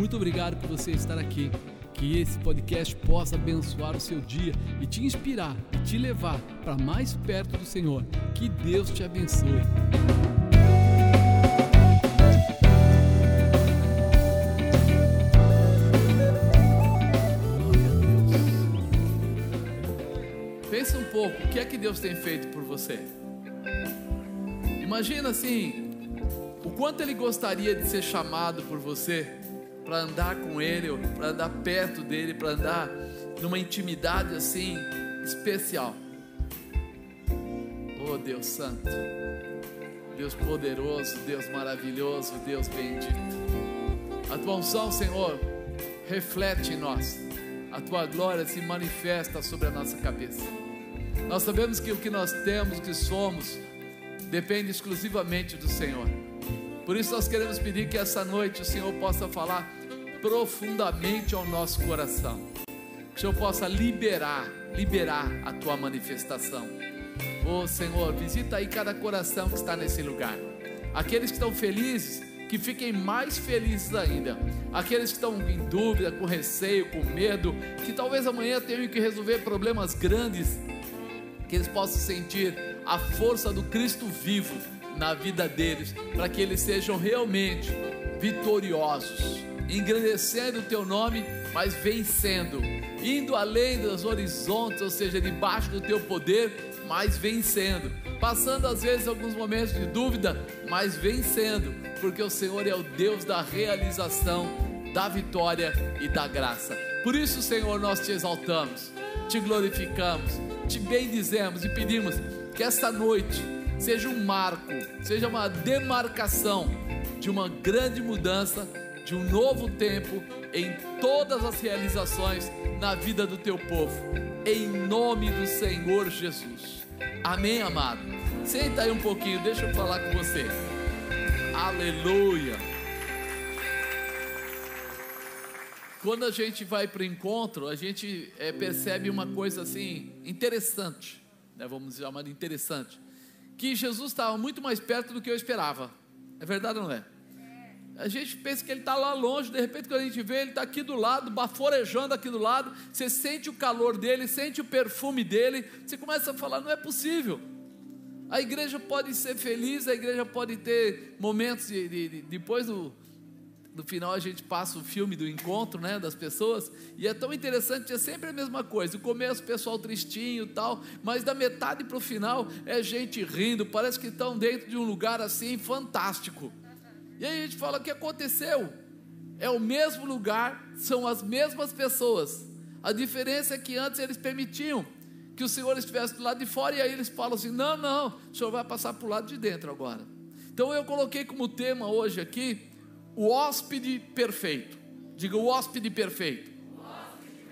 Muito obrigado por você estar aqui. Que esse podcast possa abençoar o seu dia e te inspirar e te levar para mais perto do Senhor. Que Deus te abençoe. Pensa um pouco, o que é que Deus tem feito por você? Imagina assim, o quanto Ele gostaria de ser chamado por você para andar com Ele, para andar perto dele, para andar numa intimidade assim especial. Oh Deus Santo, Deus poderoso, Deus maravilhoso, Deus bendito. A tua unção, Senhor, reflete em nós. A tua glória se manifesta sobre a nossa cabeça. Nós sabemos que o que nós temos, o que somos, depende exclusivamente do Senhor. Por isso nós queremos pedir que essa noite o Senhor possa falar profundamente ao nosso coração. Que o Senhor possa liberar, liberar a tua manifestação. Oh Senhor, visita aí cada coração que está nesse lugar. Aqueles que estão felizes, que fiquem mais felizes ainda. Aqueles que estão em dúvida, com receio, com medo, que talvez amanhã tenham que resolver problemas grandes, que eles possam sentir a força do Cristo vivo na vida deles, para que eles sejam realmente vitoriosos, engrandecendo o teu nome, mas vencendo, indo além dos horizontes, ou seja, debaixo do teu poder, mas vencendo, passando às vezes alguns momentos de dúvida, mas vencendo, porque o Senhor é o Deus da realização, da vitória e da graça. Por isso, Senhor, nós te exaltamos, te glorificamos, te bendizemos e pedimos que esta noite seja um marco, seja uma demarcação de uma grande mudança, de um novo tempo em todas as realizações na vida do teu povo, em nome do Senhor Jesus. Amém, amado. Senta aí um pouquinho, deixa eu falar com você. Aleluia. Quando a gente vai para o encontro, a gente é, percebe uma coisa assim interessante, né, vamos chamar de interessante que Jesus estava muito mais perto do que eu esperava. É verdade ou não é? A gente pensa que ele está lá longe, de repente, quando a gente vê, ele está aqui do lado, baforejando aqui do lado. Você sente o calor dele, sente o perfume dele. Você começa a falar: não é possível. A igreja pode ser feliz, a igreja pode ter momentos de, de, de depois do, no final a gente passa o filme do encontro, né, das pessoas, e é tão interessante, é sempre a mesma coisa. O começo, o pessoal tristinho, tal, mas da metade para o final é gente rindo, parece que estão dentro de um lugar assim fantástico. E aí a gente fala: o que aconteceu? É o mesmo lugar, são as mesmas pessoas. A diferença é que antes eles permitiam que o Senhor estivesse do lado de fora, e aí eles falam assim: não, não, o Senhor vai passar para o lado de dentro agora. Então eu coloquei como tema hoje aqui o hóspede perfeito. Diga o hóspede perfeito.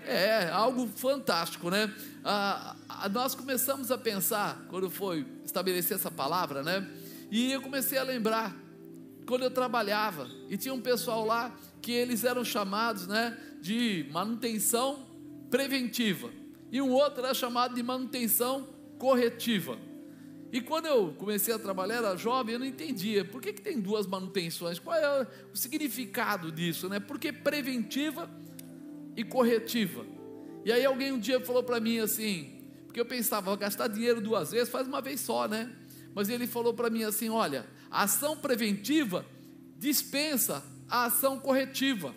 É, algo fantástico, né? Ah, nós começamos a pensar, quando foi estabelecer essa palavra, né? E eu comecei a lembrar, quando eu trabalhava, e tinha um pessoal lá que eles eram chamados, né? De manutenção preventiva. E um outro era chamado de manutenção corretiva. E quando eu comecei a trabalhar, era jovem, eu não entendia. Por que, que tem duas manutenções? Qual é o significado disso? Né? Por que preventiva e corretiva? E aí alguém um dia falou para mim assim, porque eu pensava, gastar dinheiro duas vezes, faz uma vez só, né? Mas ele falou para mim assim: olha, a ação preventiva dispensa a ação corretiva.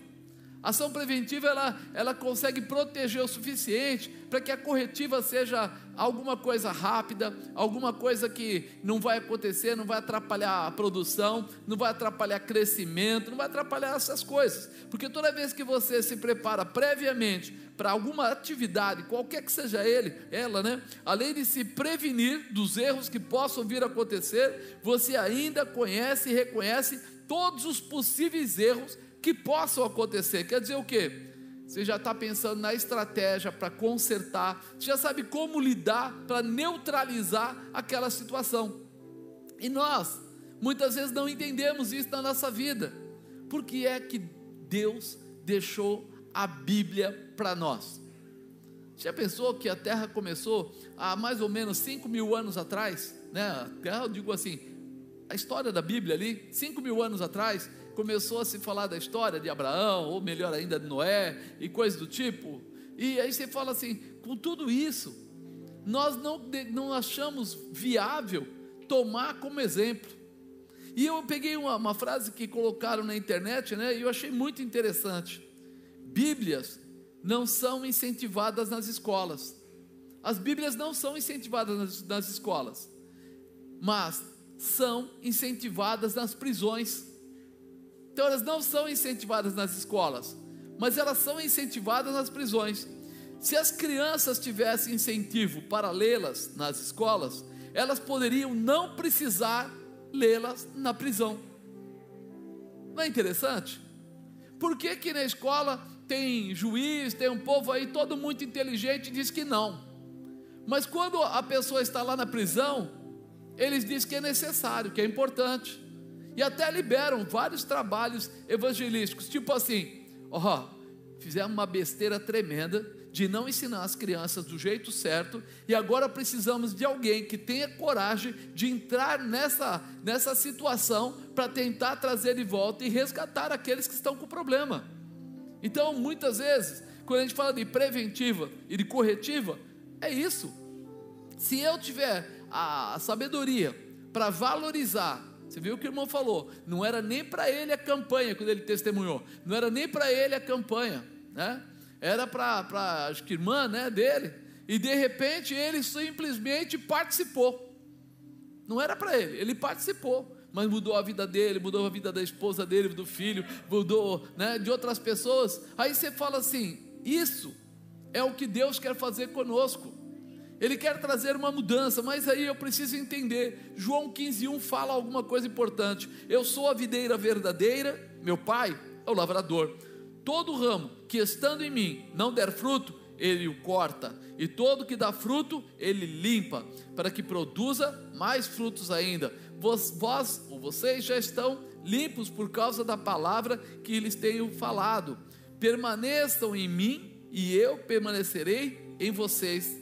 Ação preventiva ela, ela consegue proteger o suficiente para que a corretiva seja alguma coisa rápida, alguma coisa que não vai acontecer, não vai atrapalhar a produção, não vai atrapalhar crescimento, não vai atrapalhar essas coisas. Porque toda vez que você se prepara previamente para alguma atividade, qualquer que seja ele, ela, né? Além de se prevenir dos erros que possam vir a acontecer, você ainda conhece e reconhece todos os possíveis erros que possam acontecer. Quer dizer o quê? Você já está pensando na estratégia para consertar, você já sabe como lidar para neutralizar aquela situação. E nós, muitas vezes, não entendemos isso na nossa vida. Por que é que Deus deixou a Bíblia para nós? Já pensou que a Terra começou há mais ou menos 5 mil anos atrás? Né? A Terra, eu digo assim, a história da Bíblia ali, 5 mil anos atrás, começou a se falar da história de Abraão, ou melhor ainda de Noé, e coisas do tipo. E aí você fala assim: com tudo isso, nós não, não achamos viável tomar como exemplo. E eu peguei uma, uma frase que colocaram na internet, né? E eu achei muito interessante. Bíblias não são incentivadas nas escolas. As Bíblias não são incentivadas nas, nas escolas, mas são incentivadas nas prisões. Então elas não são incentivadas nas escolas, mas elas são incentivadas nas prisões. Se as crianças tivessem incentivo para lê-las nas escolas, elas poderiam não precisar lê-las na prisão. Não é interessante? Por que, que na escola tem juiz, tem um povo aí todo muito inteligente e diz que não? Mas quando a pessoa está lá na prisão, eles dizem que é necessário, que é importante. E até liberam vários trabalhos evangelísticos, tipo assim: ó, fizemos uma besteira tremenda de não ensinar as crianças do jeito certo, e agora precisamos de alguém que tenha coragem de entrar nessa, nessa situação para tentar trazer de volta e resgatar aqueles que estão com problema. Então, muitas vezes, quando a gente fala de preventiva e de corretiva, é isso. Se eu tiver a sabedoria para valorizar, você viu o que o irmão falou, não era nem para ele a campanha quando ele testemunhou, não era nem para ele a campanha, né? era para acho que irmã né, dele, e de repente ele simplesmente participou. Não era para ele, ele participou, mas mudou a vida dele, mudou a vida da esposa dele, do filho, mudou né, de outras pessoas. Aí você fala assim: isso é o que Deus quer fazer conosco. Ele quer trazer uma mudança, mas aí eu preciso entender. João 15:1 fala alguma coisa importante. Eu sou a videira verdadeira, meu pai é o lavrador. Todo ramo que estando em mim não der fruto, ele o corta, e todo que dá fruto, ele limpa, para que produza mais frutos ainda. Vós, vós ou vocês já estão limpos por causa da palavra que lhes tenho falado. Permaneçam em mim e eu permanecerei em vocês.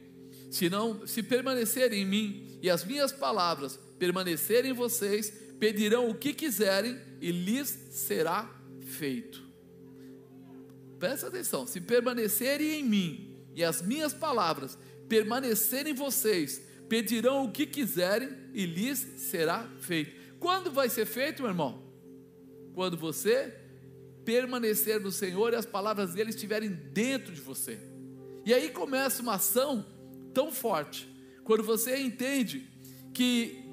Se não, se permanecerem em mim e as minhas palavras permanecerem em vocês, pedirão o que quiserem e lhes será feito. Presta atenção: se permanecerem em mim e as minhas palavras permanecerem em vocês, pedirão o que quiserem e lhes será feito. Quando vai ser feito, meu irmão? Quando você permanecer no Senhor e as palavras dele estiverem dentro de você. E aí começa uma ação tão forte, quando você entende que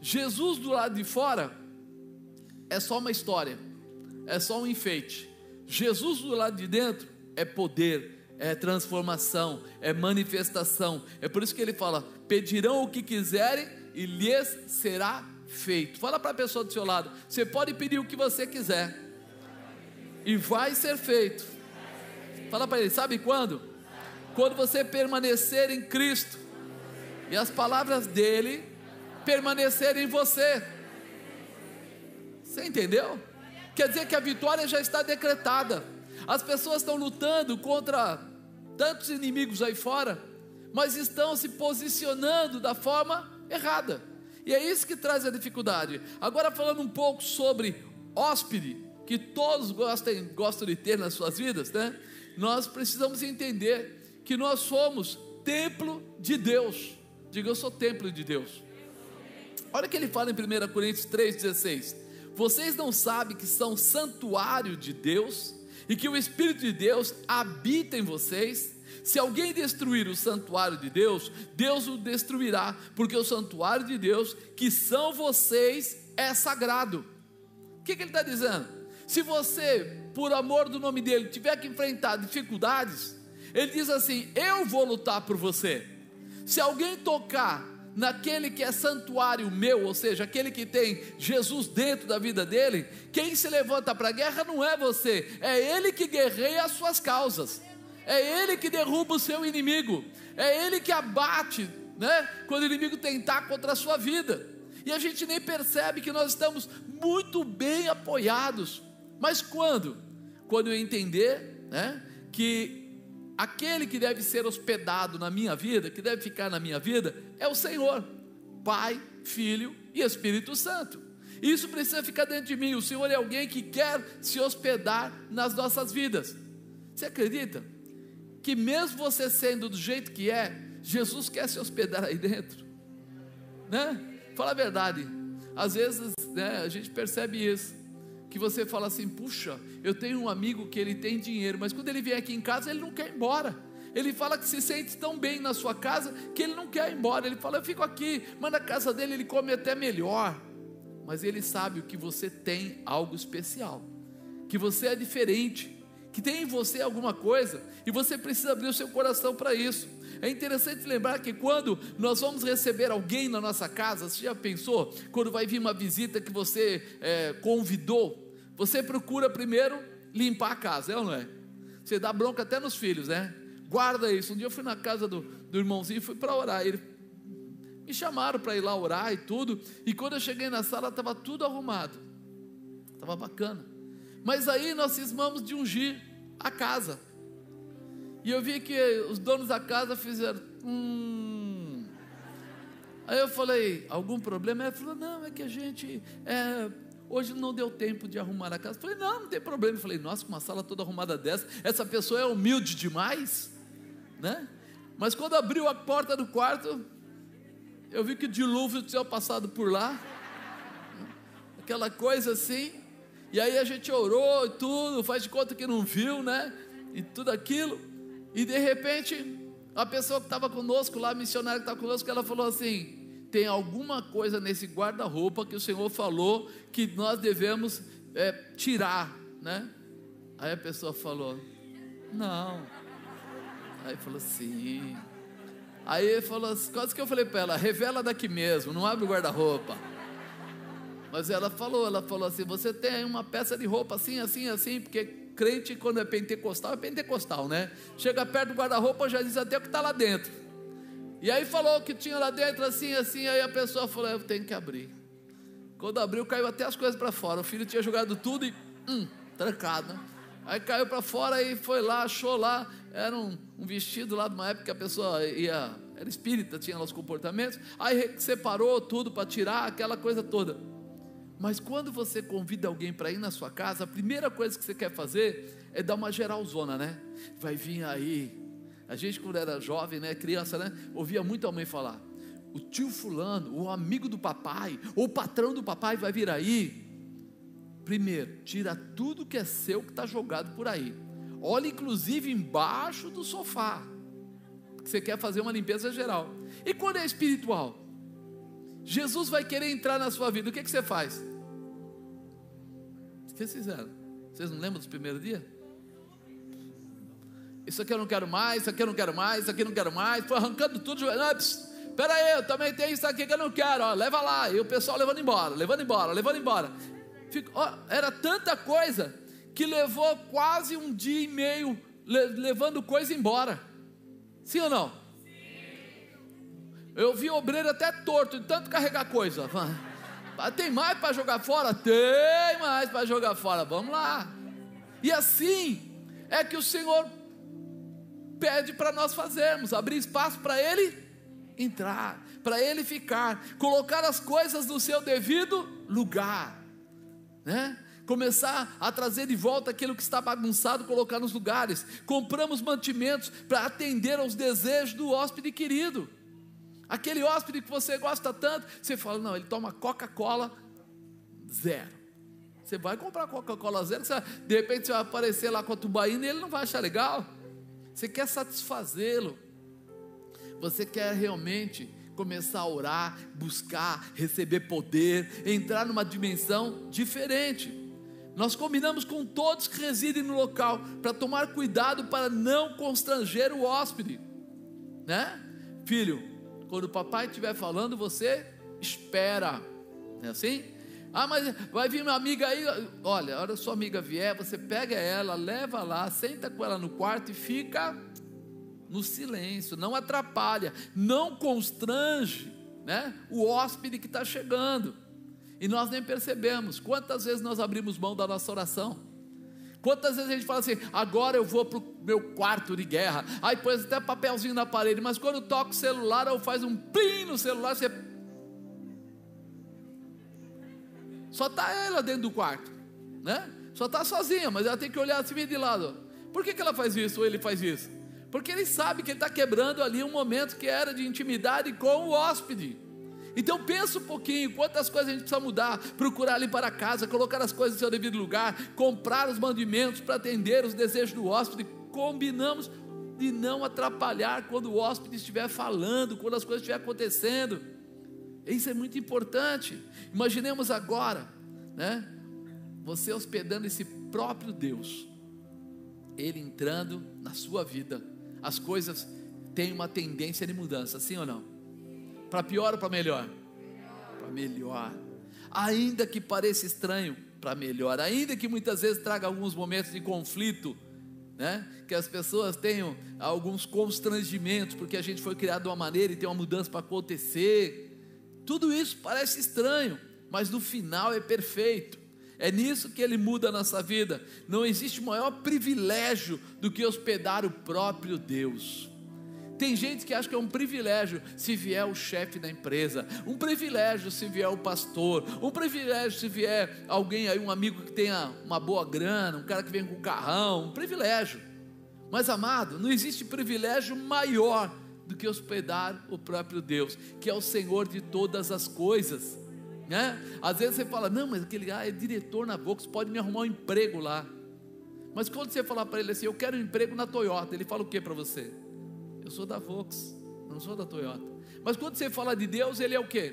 Jesus do lado de fora é só uma história, é só um enfeite. Jesus do lado de dentro é poder, é transformação, é manifestação. É por isso que ele fala: pedirão o que quiserem e lhes será feito. Fala para a pessoa do seu lado: você pode pedir o que você quiser e vai ser feito. Fala para ele: sabe quando? Quando você permanecer em Cristo e as palavras dele permanecerem em você. Você entendeu? quer dizer que a vitória já está decretada. As pessoas estão lutando contra tantos inimigos aí fora, mas estão se posicionando da forma errada. E é isso que traz a dificuldade. Agora falando um pouco sobre hóspede, que todos gostam, gostam de ter nas suas vidas, né? Nós precisamos entender que nós somos templo de Deus. Diga, eu sou templo de Deus. Olha o que ele fala em 1 Coríntios 3,16 vocês não sabem que são santuário de Deus e que o Espírito de Deus habita em vocês? Se alguém destruir o santuário de Deus, Deus o destruirá, porque o santuário de Deus, que são vocês, é sagrado. O que, que ele está dizendo? Se você, por amor do nome dele, tiver que enfrentar dificuldades, ele diz assim: Eu vou lutar por você. Se alguém tocar naquele que é santuário meu, ou seja, aquele que tem Jesus dentro da vida dele, quem se levanta para a guerra não é você, é ele que guerreia as suas causas, é ele que derruba o seu inimigo, é ele que abate, né, quando o inimigo tentar contra a sua vida. E a gente nem percebe que nós estamos muito bem apoiados. Mas quando? Quando eu entender, né, que aquele que deve ser hospedado na minha vida, que deve ficar na minha vida, é o Senhor, Pai, Filho e Espírito Santo. Isso precisa ficar dentro de mim. O Senhor é alguém que quer se hospedar nas nossas vidas. Você acredita que mesmo você sendo do jeito que é, Jesus quer se hospedar aí dentro? Né? Fala a verdade. Às vezes, né, a gente percebe isso que você fala assim: puxa, eu tenho um amigo que ele tem dinheiro, mas quando ele vem aqui em casa, ele não quer ir embora. Ele fala que se sente tão bem na sua casa que ele não quer ir embora. Ele fala: eu fico aqui, mas na casa dele ele come até melhor. Mas ele sabe que você tem algo especial, que você é diferente, que tem em você alguma coisa e você precisa abrir o seu coração para isso. É interessante lembrar que quando nós vamos receber alguém na nossa casa, você já pensou? Quando vai vir uma visita que você é, convidou, você procura primeiro limpar a casa, é ou não é? Você dá bronca até nos filhos, né? Guarda isso. Um dia eu fui na casa do, do irmãozinho e fui para orar. Ele, me chamaram para ir lá orar e tudo. E quando eu cheguei na sala, estava tudo arrumado. Estava bacana. Mas aí nós cismamos de ungir a casa. E eu vi que os donos da casa fizeram. Hum. Aí eu falei, algum problema? Ele falou, não, é que a gente. É, hoje não deu tempo de arrumar a casa. Eu falei, não, não tem problema. Eu falei, nossa, com uma sala toda arrumada dessa, essa pessoa é humilde demais, né? Mas quando abriu a porta do quarto, eu vi que o dilúvio tinha passado por lá, aquela coisa assim, e aí a gente orou e tudo, faz de conta que não viu, né? E tudo aquilo. E de repente, a pessoa que estava conosco lá, a missionária que estava conosco, ela falou assim: tem alguma coisa nesse guarda-roupa que o Senhor falou que nós devemos é, tirar, né? Aí a pessoa falou: não. Aí falou: sim. Aí ele falou: quase que eu falei para ela: revela daqui mesmo, não abre o guarda-roupa. Mas ela falou, ela falou assim: você tem uma peça de roupa assim, assim, assim, porque crente, quando é pentecostal, é pentecostal, né? Chega perto do guarda-roupa, já diz até o que está lá dentro. E aí falou que tinha lá dentro, assim, assim, aí a pessoa falou: Eu tenho que abrir. Quando abriu, caiu até as coisas para fora. O filho tinha jogado tudo e, hum, trancado. Né? Aí caiu para fora e foi lá, achou lá. Era um, um, vestido lá de uma época que a pessoa ia, era espírita, tinha lá os comportamentos. Aí separou tudo para tirar aquela coisa toda. Mas quando você convida alguém para ir na sua casa, a primeira coisa que você quer fazer é dar uma geralzona, né? Vai vir aí. A gente, quando era jovem, né, criança, né, ouvia muito a mãe falar: o tio Fulano, o amigo do papai, ou o patrão do papai vai vir aí. Primeiro, tira tudo que é seu que está jogado por aí. Olha, inclusive, embaixo do sofá. Que você quer fazer uma limpeza geral. E quando é espiritual? Jesus vai querer entrar na sua vida, o que, que você faz? Vocês fizeram? Vocês não lembram dos primeiros dias? Isso aqui eu não quero mais, isso aqui eu não quero mais, isso aqui eu não quero mais. Foi arrancando tudo. Não, aí, eu também tenho isso aqui que eu não quero. Ó, leva lá. E o pessoal levando embora, levando embora, levando embora. Fico, ó, era tanta coisa que levou quase um dia e meio levando coisa embora. Sim ou não? Sim. Eu vi obreiro até torto de tanto carregar coisa. Tem mais para jogar fora? Tem mais para jogar fora. Vamos lá. E assim é que o Senhor pede para nós fazermos, abrir espaço para Ele entrar, para Ele ficar, colocar as coisas no seu devido lugar, né? Começar a trazer de volta aquilo que está bagunçado, colocar nos lugares. Compramos mantimentos para atender aos desejos do hóspede querido. Aquele hóspede que você gosta tanto, você fala, não, ele toma Coca-Cola zero. Você vai comprar Coca-Cola zero, você, de repente você vai aparecer lá com a tubaína e ele não vai achar legal. Você quer satisfazê-lo. Você quer realmente começar a orar, buscar, receber poder, entrar numa dimensão diferente. Nós combinamos com todos que residem no local para tomar cuidado para não constranger o hóspede, né? Filho, Quando o papai estiver falando, você espera. É assim? Ah, mas vai vir uma amiga aí. Olha, a hora sua amiga vier, você pega ela, leva lá, senta com ela no quarto e fica no silêncio. Não atrapalha, não constrange né, o hóspede que está chegando. E nós nem percebemos. Quantas vezes nós abrimos mão da nossa oração? Quantas vezes a gente fala assim, agora eu vou para o meu quarto de guerra, aí põe até papelzinho na parede, mas quando toca o celular ou faz um plim no celular, você. Só está ela dentro do quarto, né? Só está sozinha, mas ela tem que olhar assim de lado. Por que, que ela faz isso ou ele faz isso? Porque ele sabe que ele está quebrando ali um momento que era de intimidade com o hóspede. Então pensa um pouquinho, quantas coisas a gente precisa mudar, procurar ali para casa, colocar as coisas no seu devido lugar, comprar os mandimentos para atender os desejos do hóspede, combinamos de não atrapalhar quando o hóspede estiver falando, quando as coisas estiverem acontecendo. Isso é muito importante. Imaginemos agora, né? Você hospedando esse próprio Deus, ele entrando na sua vida. As coisas têm uma tendência de mudança, sim ou não? Para pior ou para melhor? Para melhor. Ainda que pareça estranho, para melhor. Ainda que muitas vezes traga alguns momentos de conflito, né? Que as pessoas tenham alguns constrangimentos, porque a gente foi criado de uma maneira e tem uma mudança para acontecer. Tudo isso parece estranho, mas no final é perfeito. É nisso que ele muda a nossa vida. Não existe maior privilégio do que hospedar o próprio Deus. Tem gente que acha que é um privilégio se vier o chefe da empresa, um privilégio se vier o pastor, um privilégio se vier alguém aí, um amigo que tenha uma boa grana, um cara que vem com carrão, um privilégio. Mas amado, não existe privilégio maior do que hospedar o próprio Deus, que é o Senhor de todas as coisas. Né? Às vezes você fala, não, mas aquele ah, é diretor na Vox, pode me arrumar um emprego lá. Mas quando você falar para ele assim, eu quero um emprego na Toyota, ele fala o que para você? Eu sou da Vox, não sou da Toyota. Mas quando você fala de Deus, Ele é o que?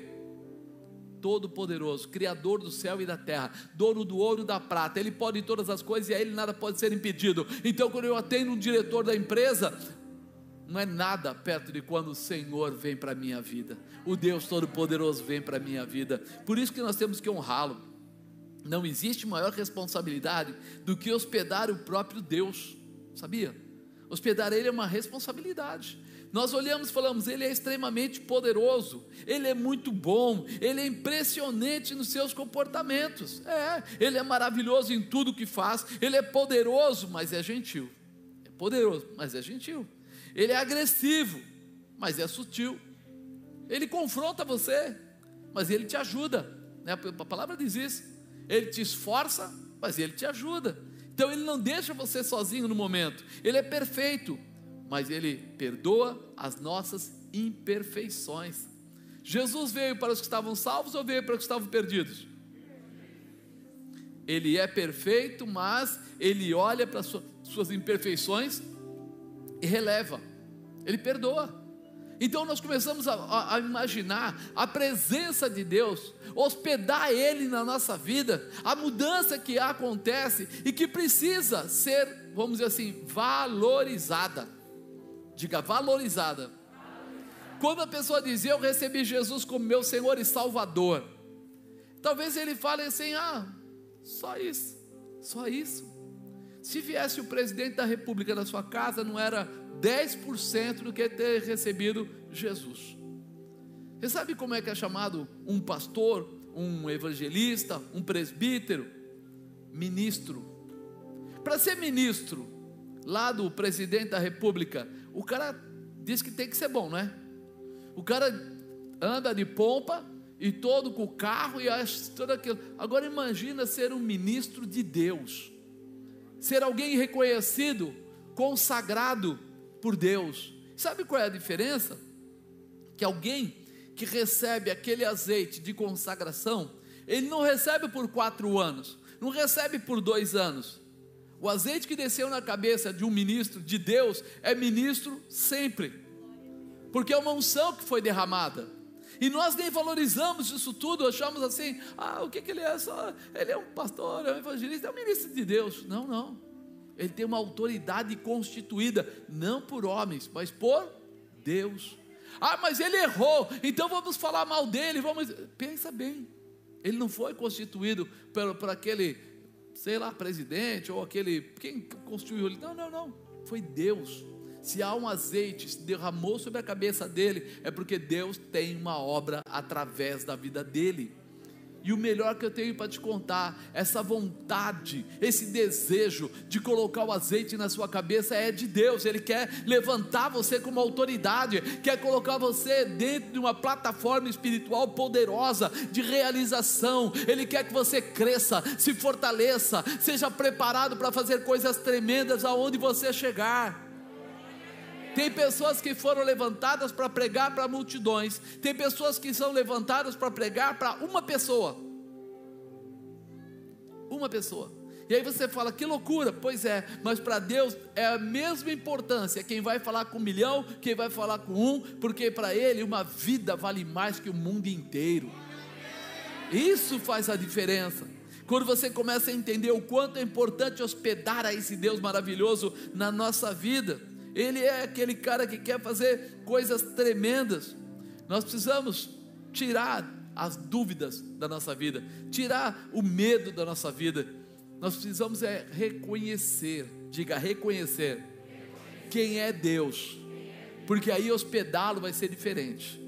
Todo-Poderoso, Criador do céu e da terra, dono do ouro e da prata, Ele pode todas as coisas e a Ele nada pode ser impedido. Então, quando eu atendo um diretor da empresa, não é nada perto de quando o Senhor vem para a minha vida, o Deus Todo-Poderoso vem para a minha vida. Por isso que nós temos que honrá-lo. Não existe maior responsabilidade do que hospedar o próprio Deus, sabia? Hospedar Ele é uma responsabilidade. Nós olhamos e falamos, Ele é extremamente poderoso, Ele é muito bom, Ele é impressionante nos seus comportamentos. É, Ele é maravilhoso em tudo que faz, Ele é poderoso, mas é gentil. É poderoso, mas é gentil. Ele é agressivo, mas é sutil. Ele confronta você, mas Ele te ajuda. Né? A palavra diz isso. Ele te esforça, mas Ele te ajuda. Então ele não deixa você sozinho no momento. Ele é perfeito, mas ele perdoa as nossas imperfeições. Jesus veio para os que estavam salvos ou veio para os que estavam perdidos? Ele é perfeito, mas ele olha para suas imperfeições e releva. Ele perdoa. Então nós começamos a, a, imaginar a presença de Deus, hospedar Ele na nossa vida, a mudança que acontece e que precisa ser, vamos dizer assim, valorizada. Diga, valorizada. Quando a pessoa diz, eu recebi Jesus como meu Senhor e Salvador, talvez ele fale assim: ah, só isso, só isso. Se viesse o presidente da república na sua casa, não era 10% do que ter recebido Jesus. Você sabe como é que é chamado um pastor, um evangelista, um presbítero? Ministro. Para ser ministro, lá do presidente da república, o cara diz que tem que ser bom, não é? O cara anda de pompa e todo com o carro e acha tudo aquilo. Agora imagina ser um ministro de Deus, ser alguém reconhecido, consagrado, por Deus. Sabe qual é a diferença? Que alguém que recebe aquele azeite de consagração, ele não recebe por quatro anos, não recebe por dois anos. O azeite que desceu na cabeça de um ministro de Deus é ministro sempre, porque é uma unção que foi derramada. E nós nem valorizamos isso tudo, achamos assim: ah, o que, que ele é? Só, ele é um pastor, é um evangelista, é um ministro de Deus. Não, não ele tem uma autoridade constituída, não por homens, mas por Deus. Ah, mas ele errou, então vamos falar mal dele, vamos. Pensa bem. Ele não foi constituído por, por aquele, sei lá, presidente ou aquele. Quem constituiu ele? Não, não, não. Foi Deus. Se há um azeite se derramou sobre a cabeça dele, é porque Deus tem uma obra através da vida dele. E o melhor que eu tenho para te contar, essa vontade, esse desejo de colocar o azeite na sua cabeça é de Deus. Ele quer levantar você como autoridade, quer colocar você dentro de uma plataforma espiritual poderosa de realização. Ele quer que você cresça, se fortaleça, seja preparado para fazer coisas tremendas aonde você chegar. Tem pessoas que foram levantadas para pregar para multidões, tem pessoas que são levantadas para pregar para uma pessoa. Uma pessoa. E aí você fala, que loucura, pois é, mas para Deus é a mesma importância. Quem vai falar com um milhão, quem vai falar com um, porque para Ele uma vida vale mais que o mundo inteiro. Isso faz a diferença. Quando você começa a entender o quanto é importante hospedar a esse Deus maravilhoso na nossa vida. Ele é aquele cara que quer fazer coisas tremendas. Nós precisamos tirar as dúvidas da nossa vida, tirar o medo da nossa vida. Nós precisamos é reconhecer, diga reconhecer, quem é Deus, porque aí hospedá-lo vai ser diferente.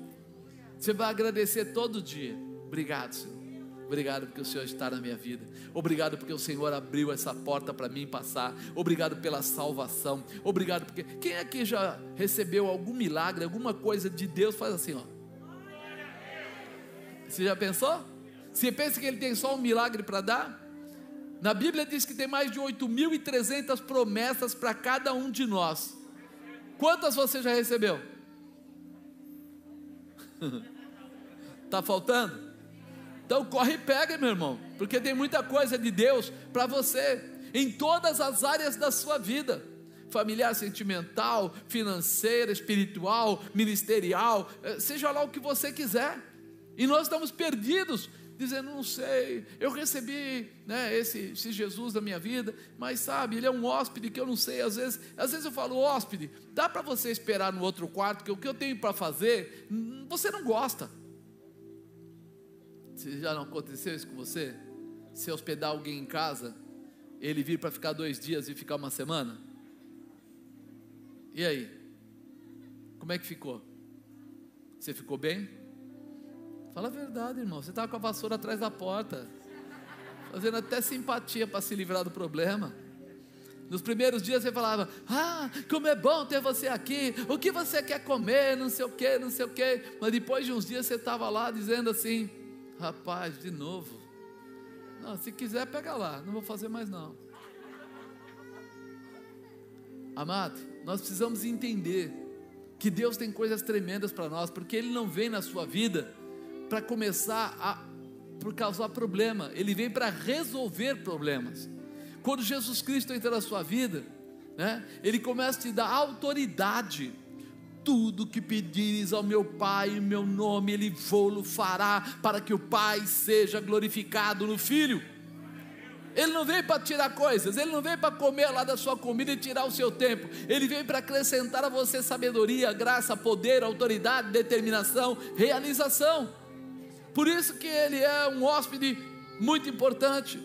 Você vai agradecer todo dia. Obrigado, Senhor. Obrigado porque o Senhor está na minha vida. Obrigado porque o Senhor abriu essa porta para mim passar. Obrigado pela salvação. Obrigado porque quem aqui já recebeu algum milagre, alguma coisa de Deus faz assim, ó. Você já pensou? Você pensa que ele tem só um milagre para dar? Na Bíblia diz que tem mais de 8.300 promessas para cada um de nós. Quantas você já recebeu? Está faltando? Então corre e pega, meu irmão, porque tem muita coisa de Deus para você em todas as áreas da sua vida. Familiar, sentimental, financeira, espiritual, ministerial, eh, seja lá o que você quiser. E nós estamos perdidos, dizendo, não sei, eu recebi né, esse, esse, Jesus da minha vida, mas sabe, ele é um hóspede que eu não sei, às vezes, às vezes eu falo, hóspede, dá para você esperar no outro quarto, que o que eu tenho para fazer, hum, você não gosta. Se já não aconteceu isso com você? Se hospedar alguém em casa, ele vir para ficar dois dias e ficar uma semana? E aí? Como é que ficou? Você ficou bem? Fala a verdade, irmão. Você estava com a vassoura atrás da porta, fazendo até simpatia para se livrar do problema. Nos primeiros dias você falava: Ah, como é bom ter você aqui. O que você quer comer? Não sei o que, não sei o que. Mas depois de uns dias você estava lá dizendo assim: Rapaz, de novo. Não, se quiser, pega lá. Não vou fazer mais não. Amado, nós precisamos entender que Deus tem coisas tremendas para nós, porque Ele não vem na sua vida para começar a por causar problema, Ele vem para resolver problemas. Quando Jesus Cristo entra na sua vida, né, Ele começa a te dar autoridade tudo que pedires ao meu Pai em meu nome, Ele vou-lo fará, para que o Pai seja glorificado no Filho. Ele não veio para tirar coisas, ele não veio para comer lá da sua comida e tirar o seu tempo. Ele veio para acrescentar a você sabedoria, graça, poder, autoridade, determinação, realização. Por isso que ele é um hóspede muito importante.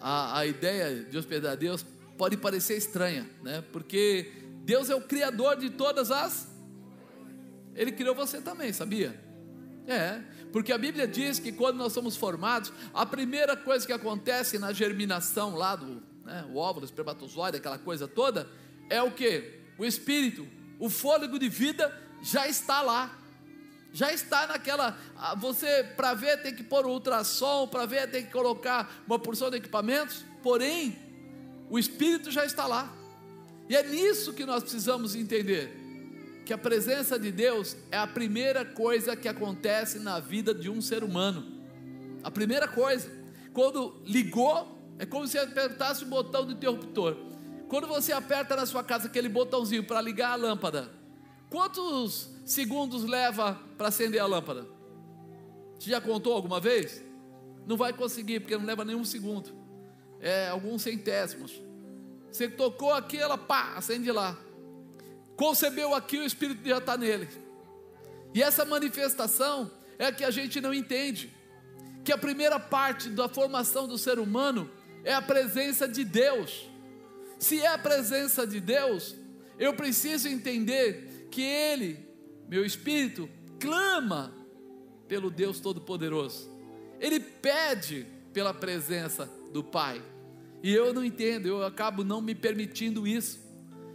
A, a ideia de hospedar Deus pode parecer estranha, né? Porque Deus é o criador de todas as. Ele criou você também, sabia? É, porque a Bíblia diz que quando nós somos formados, a primeira coisa que acontece na germinação lá do né, o óvulo, espermatozoide, aquela coisa toda, é o que? O espírito, o fôlego de vida já está lá. Já está naquela. Você, para ver, tem que pôr ultrassom, para ver, tem que colocar uma porção de equipamentos, porém, o espírito já está lá. E é nisso que nós precisamos entender que a presença de Deus é a primeira coisa que acontece na vida de um ser humano. A primeira coisa, quando ligou, é como se apertasse o botão do interruptor. Quando você aperta na sua casa aquele botãozinho para ligar a lâmpada, quantos segundos leva para acender a lâmpada? Você já contou alguma vez? Não vai conseguir, porque não leva nenhum segundo. É alguns centésimos. Você tocou aqui, ela pá, acende lá. concebeu aqui, o Espírito já está nele. E essa manifestação é a que a gente não entende. Que a primeira parte da formação do ser humano é a presença de Deus. Se é a presença de Deus, eu preciso entender que Ele, meu espírito, clama pelo Deus Todo-Poderoso. Ele pede pela presença do Pai. E eu não entendo, eu acabo não me permitindo isso.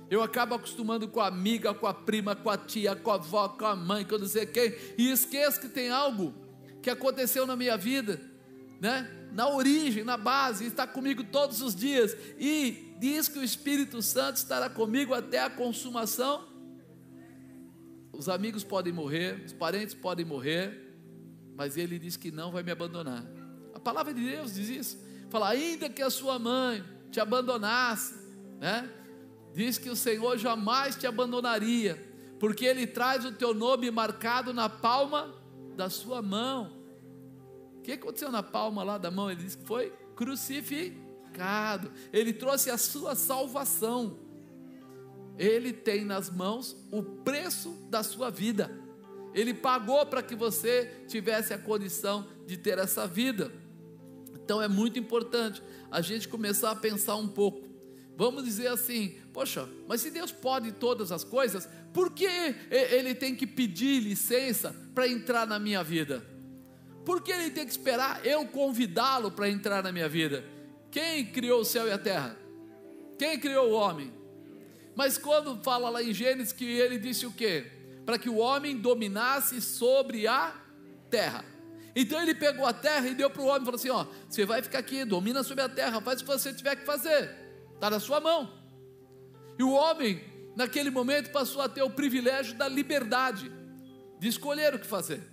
Eu acabo acostumando com a amiga, com a prima, com a tia, com a avó, com a mãe, com não sei quem, e esqueço que tem algo que aconteceu na minha vida, né? Na origem, na base, está comigo todos os dias, e diz que o Espírito Santo estará comigo até a consumação. Os amigos podem morrer, os parentes podem morrer, mas ele diz que não vai me abandonar. A palavra de Deus diz isso. Fala, ainda que a sua mãe te abandonasse, né? diz que o Senhor jamais te abandonaria, porque Ele traz o teu nome marcado na palma da sua mão. O que aconteceu na palma lá da mão? Ele disse que foi crucificado. Ele trouxe a sua salvação. Ele tem nas mãos o preço da sua vida. Ele pagou para que você tivesse a condição de ter essa vida. Então é muito importante a gente começar a pensar um pouco Vamos dizer assim, poxa, mas se Deus pode todas as coisas, por que Ele tem que pedir licença para entrar na minha vida? Por que Ele tem que esperar eu convidá-lo para entrar na minha vida? Quem criou o céu e a terra? Quem criou o homem? Mas quando fala lá em Gênesis que ele disse o quê? Para que o homem dominasse sobre a terra. Então ele pegou a terra e deu para o homem falou assim: ó, você vai ficar aqui, domina sobre a terra, faz o que você tiver que fazer está na sua mão. E o homem, naquele momento, passou a ter o privilégio da liberdade de escolher o que fazer.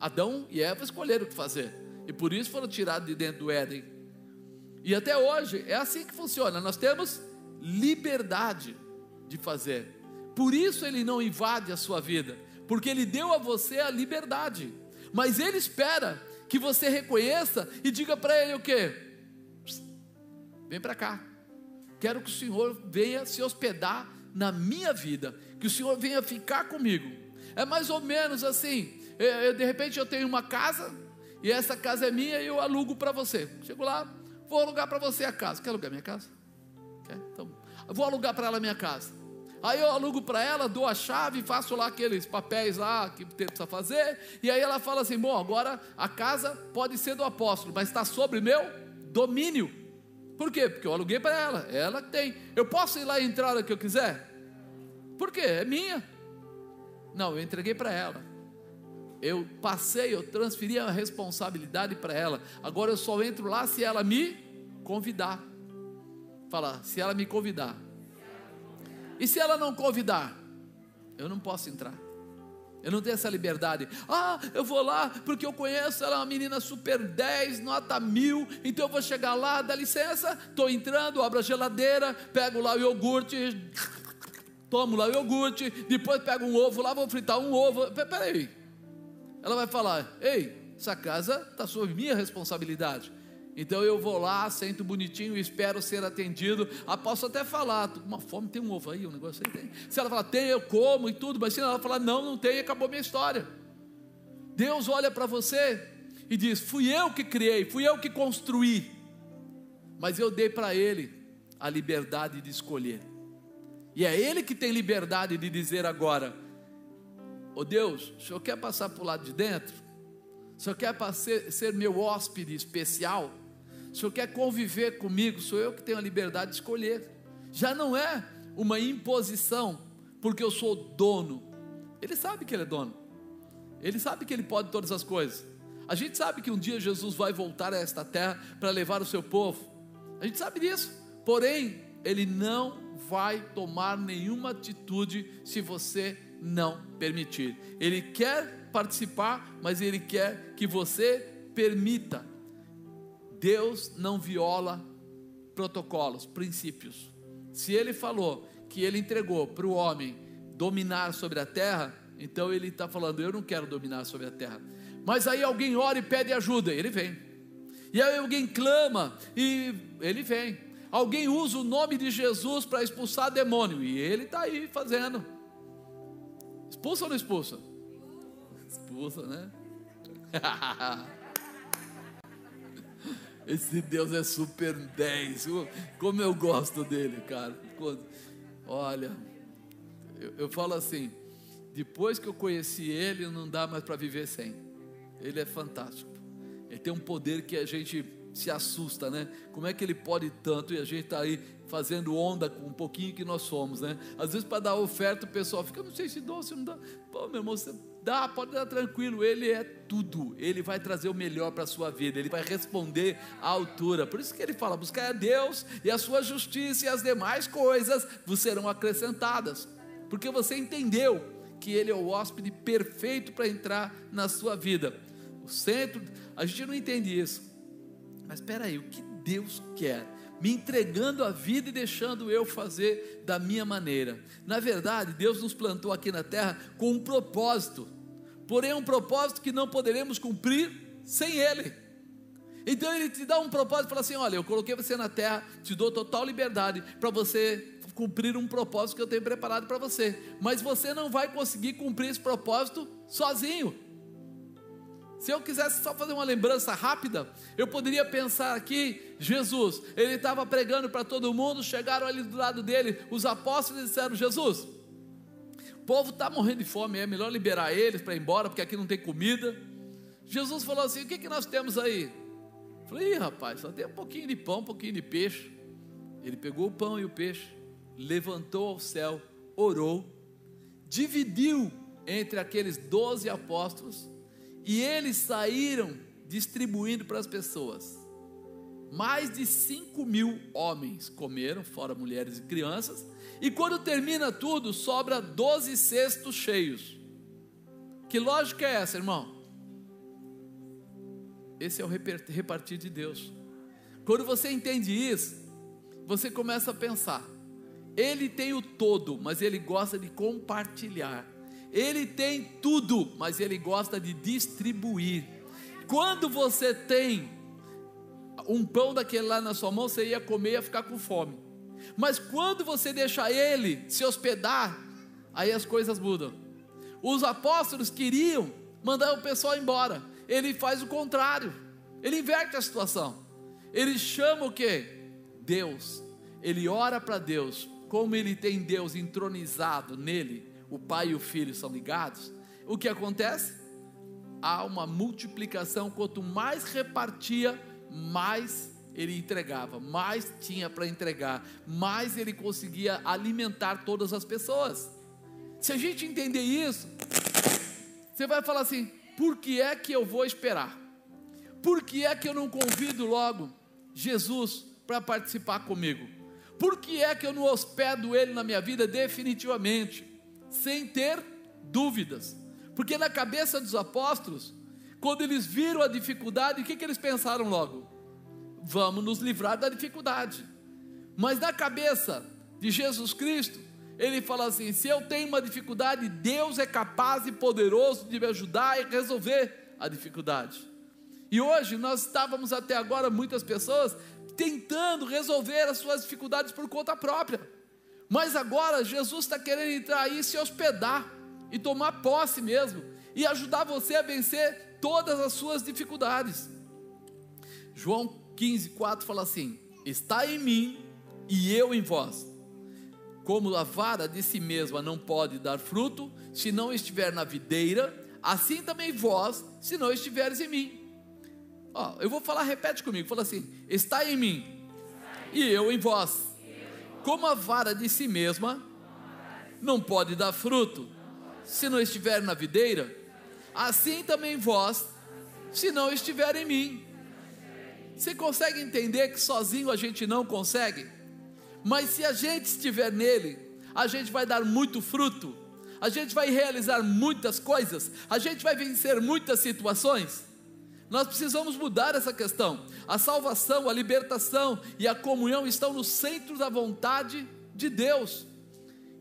Adão e Eva escolheram o que fazer, e por isso foram tirados de dentro do Éden. E até hoje é assim que funciona. Nós temos liberdade de fazer. Por isso ele não invade a sua vida, porque ele deu a você a liberdade. Mas ele espera que você reconheça e diga para ele o quê? Vem para cá. Quero que o Senhor venha se hospedar na minha vida, que o Senhor venha ficar comigo. É mais ou menos assim: eu, eu, de repente eu tenho uma casa, e essa casa é minha e eu alugo para você. Chego lá, vou alugar para você a casa. Quer alugar minha casa? Quer? Então, vou alugar para ela a minha casa. Aí eu alugo para ela, dou a chave, faço lá aqueles papéis lá que precisa fazer, e aí ela fala assim: bom, agora a casa pode ser do apóstolo, mas está sobre meu domínio. Por quê? Porque eu aluguei para ela, ela tem. Eu posso ir lá e entrar a que eu quiser? Por quê? É minha. Não, eu entreguei para ela. Eu passei, eu transferi a responsabilidade para ela. Agora eu só entro lá se ela me convidar. Falar, se ela me convidar. E se ela não convidar? Eu não posso entrar. Eu não tenho essa liberdade. Ah, eu vou lá porque eu conheço ela, é uma menina super 10, nota mil. Então eu vou chegar lá, dá licença, estou entrando, abro a geladeira, pego lá o iogurte, tomo lá o iogurte, depois pego um ovo lá, vou fritar um ovo. Peraí. Ela vai falar: Ei, essa casa está sob minha responsabilidade. Então eu vou lá, sento bonitinho espero ser atendido. Ah, posso até falar, tô com uma fome, tem um ovo aí, um negócio aí tem. Se ela falar, tem, eu como e tudo, mas se ela falar, não, não tem, acabou minha história. Deus olha para você e diz: fui eu que criei, fui eu que construí, mas eu dei para ele a liberdade de escolher. E é ele que tem liberdade de dizer agora: Ô oh Deus, o senhor quer passar para o lado de dentro? O senhor quer ser, ser meu hóspede especial? O Senhor quer conviver comigo, sou eu que tenho a liberdade de escolher. Já não é uma imposição, porque eu sou dono. Ele sabe que ele é dono. Ele sabe que ele pode todas as coisas. A gente sabe que um dia Jesus vai voltar a esta terra para levar o seu povo. A gente sabe disso. Porém, ele não vai tomar nenhuma atitude se você não permitir. Ele quer participar, mas ele quer que você permita. Deus não viola protocolos, princípios. Se ele falou que ele entregou para o homem dominar sobre a terra, então ele está falando: eu não quero dominar sobre a terra. Mas aí alguém ora e pede ajuda, ele vem. E aí alguém clama e ele vem. Alguém usa o nome de Jesus para expulsar demônio e ele está aí fazendo. Expulsa ou não expulsa? Expulsa, né? Esse Deus é super 10. Como eu gosto dele, cara. Olha, eu, eu falo assim: depois que eu conheci ele, não dá mais para viver sem. Ele é fantástico. Ele tem um poder que a gente se assusta, né? Como é que ele pode tanto e a gente está aí fazendo onda com um pouquinho que nós somos, né? Às vezes para dar oferta o pessoal fica, não sei se dou, se não dá. Pô, meu irmão, você dá, pode dar tranquilo. Ele é tudo. Ele vai trazer o melhor para a sua vida. Ele vai responder à altura. Por isso que ele fala: buscar a Deus e a sua justiça e as demais coisas vos serão acrescentadas. Porque você entendeu que ele é o hóspede perfeito para entrar na sua vida. O centro, a gente não entende isso. Mas espera aí, o que Deus quer? Me entregando a vida e deixando eu fazer da minha maneira. Na verdade, Deus nos plantou aqui na terra com um propósito, porém um propósito que não poderemos cumprir sem Ele. Então Ele te dá um propósito, fala assim: olha, eu coloquei você na terra, te dou total liberdade para você cumprir um propósito que eu tenho preparado para você, mas você não vai conseguir cumprir esse propósito sozinho. Se eu quisesse só fazer uma lembrança rápida, eu poderia pensar aqui: Jesus, ele estava pregando para todo mundo, chegaram ali do lado dele os apóstolos disseram: Jesus, o povo está morrendo de fome, é melhor liberar eles para ir embora, porque aqui não tem comida. Jesus falou assim: O que, que nós temos aí? Eu falei: Ih, rapaz, só tem um pouquinho de pão, um pouquinho de peixe. Ele pegou o pão e o peixe, levantou ao céu, orou, dividiu entre aqueles doze apóstolos e eles saíram distribuindo para as pessoas. Mais de 5 mil homens comeram, fora mulheres e crianças. E quando termina tudo, sobra 12 cestos cheios. Que lógica é essa, irmão? Esse é o repartir de Deus. Quando você entende isso, você começa a pensar: Ele tem o todo, mas Ele gosta de compartilhar. Ele tem tudo, mas ele gosta de distribuir. Quando você tem um pão daquele lá na sua mão, você ia comer e ia ficar com fome. Mas quando você deixa ele se hospedar, aí as coisas mudam. Os apóstolos queriam mandar o pessoal embora. Ele faz o contrário. Ele inverte a situação. Ele chama o que? Deus. Ele ora para Deus. Como ele tem Deus entronizado nele, o pai e o filho são ligados, o que acontece? Há uma multiplicação, quanto mais repartia, mais ele entregava, mais tinha para entregar, mais ele conseguia alimentar todas as pessoas. Se a gente entender isso, você vai falar assim: por que é que eu vou esperar? Por que é que eu não convido logo Jesus para participar comigo? Por que é que eu não hospedo ele na minha vida definitivamente? Sem ter dúvidas. Porque na cabeça dos apóstolos, quando eles viram a dificuldade, o que, que eles pensaram logo? Vamos nos livrar da dificuldade. Mas na cabeça de Jesus Cristo, ele fala assim: se eu tenho uma dificuldade, Deus é capaz e poderoso de me ajudar e resolver a dificuldade. E hoje nós estávamos até agora, muitas pessoas, tentando resolver as suas dificuldades por conta própria. Mas agora Jesus está querendo entrar aí e se hospedar e tomar posse mesmo e ajudar você a vencer todas as suas dificuldades. João 15, 4 fala assim: Está em mim e eu em vós. Como a vara de si mesma não pode dar fruto se não estiver na videira, assim também vós, se não estiveres em mim. Ó, eu vou falar, repete comigo, fala assim: Está em mim e eu em vós como a vara de si mesma não pode dar fruto se não estiver na videira, assim também vós, se não estiver em mim. Você consegue entender que sozinho a gente não consegue? Mas se a gente estiver nele, a gente vai dar muito fruto, a gente vai realizar muitas coisas, a gente vai vencer muitas situações. Nós precisamos mudar essa questão. A salvação, a libertação e a comunhão estão no centro da vontade de Deus.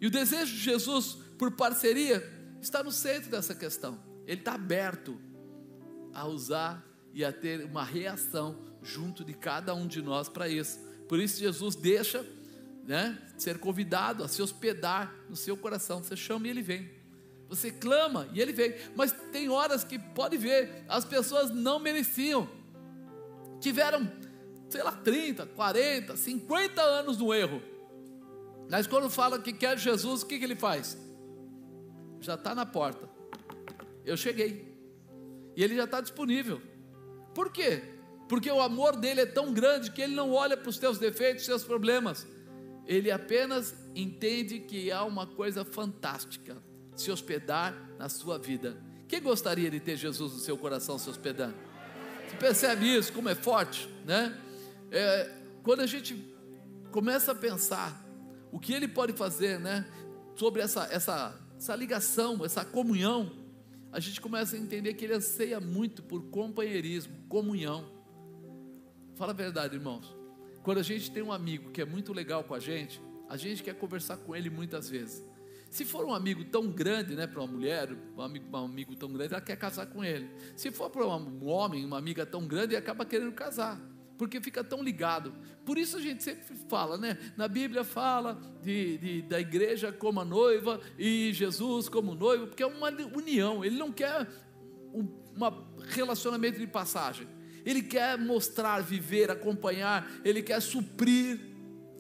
E o desejo de Jesus por parceria está no centro dessa questão. Ele está aberto a usar e a ter uma reação junto de cada um de nós para isso. Por isso Jesus deixa né, ser convidado a se hospedar no seu coração. Você chama e ele vem. Você clama e ele vem. Mas tem horas que pode ver, as pessoas não mereciam. Tiveram, sei lá, 30, 40, 50 anos no erro. Mas quando fala que quer Jesus, o que, que ele faz? Já está na porta. Eu cheguei. E ele já está disponível. Por quê? Porque o amor dele é tão grande que ele não olha para os teus defeitos, seus problemas. Ele apenas entende que há uma coisa fantástica se hospedar na sua vida. Quem gostaria de ter Jesus no seu coração se hospedando? Você percebe isso, como é forte, né? É, quando a gente começa a pensar o que ele pode fazer, né? Sobre essa, essa, essa ligação, essa comunhão, a gente começa a entender que ele anseia muito por companheirismo, comunhão. Fala a verdade, irmãos. Quando a gente tem um amigo que é muito legal com a gente, a gente quer conversar com ele muitas vezes. Se for um amigo tão grande, né, para uma mulher, um amigo, um amigo tão grande, ela quer casar com ele. Se for para um homem, uma amiga tão grande, acaba querendo casar, porque fica tão ligado. Por isso a gente sempre fala, né? Na Bíblia fala de, de da igreja como a noiva e Jesus como noivo, porque é uma união. Ele não quer um relacionamento de passagem. Ele quer mostrar, viver, acompanhar. Ele quer suprir,